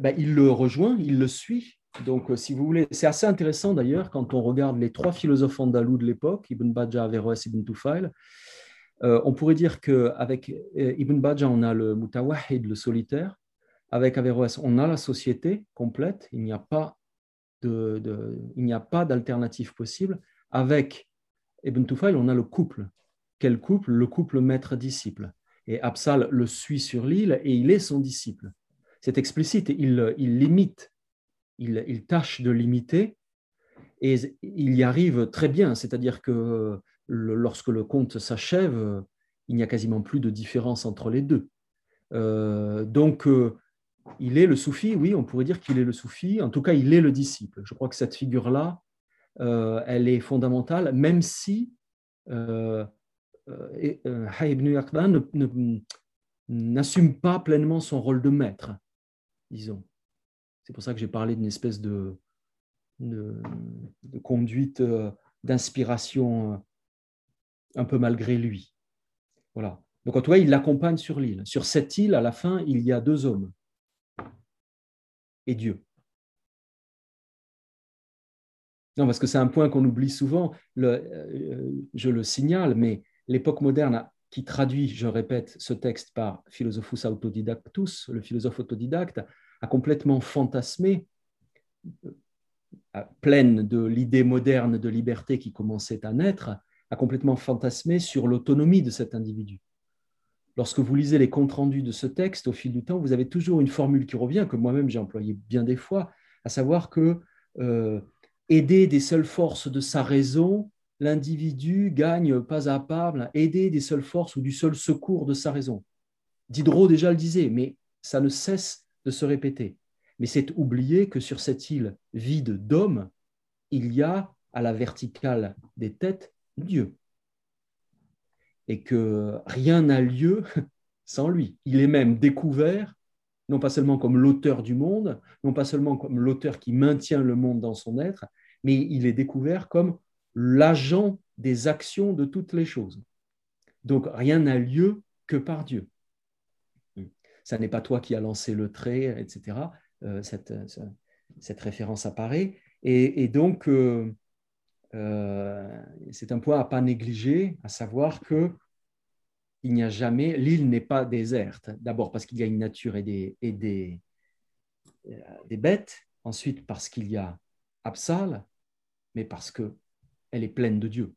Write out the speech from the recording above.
bah, il le rejoint, il le suit. Donc, si vous voulez, c'est assez intéressant d'ailleurs quand on regarde les trois philosophes andalous de l'époque, Ibn Bajjah, Averroès, Ibn Tufail. on pourrait dire qu'avec Ibn Bajjah, on a le mutawahid, le solitaire. Avec Averroès, on a la société complète. Il n'y a pas de, il n'y a pas d'alternative possible. Avec Ibn Tufail, on a le couple. Quel couple? Le couple maître-disciple. Et Absal le suit sur l'île et il est son disciple. C'est explicite, il, limite, il, tâche de limiter et il y arrive très bien. C'est-à-dire que lorsque le conte s'achève, il n'y a quasiment plus de différence entre les deux. Euh, donc, euh, il est le soufi, oui, on pourrait dire qu'il est le soufi, en tout cas, il est le disciple. Je crois que cette figure-là, euh, elle est fondamentale, même si euh, ibn n'assume pas pleinement son rôle de maître, disons. C'est pour ça que j'ai parlé d'une espèce de, de, conduite d'inspiration un peu malgré lui. Voilà. Donc, en tout cas, il l'accompagne sur l'île. Sur cette île, à la fin, il y a deux hommes et Dieu. Non, parce que c'est un point qu'on oublie souvent, euh, je le signale, mais l'époque moderne qui traduit, je répète, ce texte par Philosophus Autodidactus, le philosophe autodidacte, a complètement fantasmé, euh, pleine de l'idée moderne de liberté qui commençait à naître, a complètement fantasmé sur l'autonomie de cet individu. Lorsque vous lisez les comptes rendus de ce texte au fil du temps, vous avez toujours une formule qui revient, que moi-même j'ai employée bien des fois, à savoir que euh, aider des seules forces de sa raison, l'individu gagne pas à pas, aider des seules forces ou du seul secours de sa raison. Diderot déjà le disait, mais ça ne cesse de se répéter. Mais c'est oublier que sur cette île vide d'hommes, il y a à la verticale des têtes Dieu et que rien n'a lieu sans lui. Il est même découvert, non pas seulement comme l'auteur du monde, non pas seulement comme l'auteur qui maintient le monde dans son être, mais il est découvert comme l'agent des actions de toutes les choses. Donc rien n'a lieu que par Dieu. Ça n'est pas toi qui as lancé le trait, etc. Euh, cette, cette, référence apparaît. Et, donc, euh, euh, c'est un point à pas négliger, à savoir que il n'y a jamais, l'île n'est pas déserte. D'abord parce qu'il y a une nature et des, et euh, des bêtes, ensuite parce qu'il y a Absal, mais parce que elle est pleine de Dieu.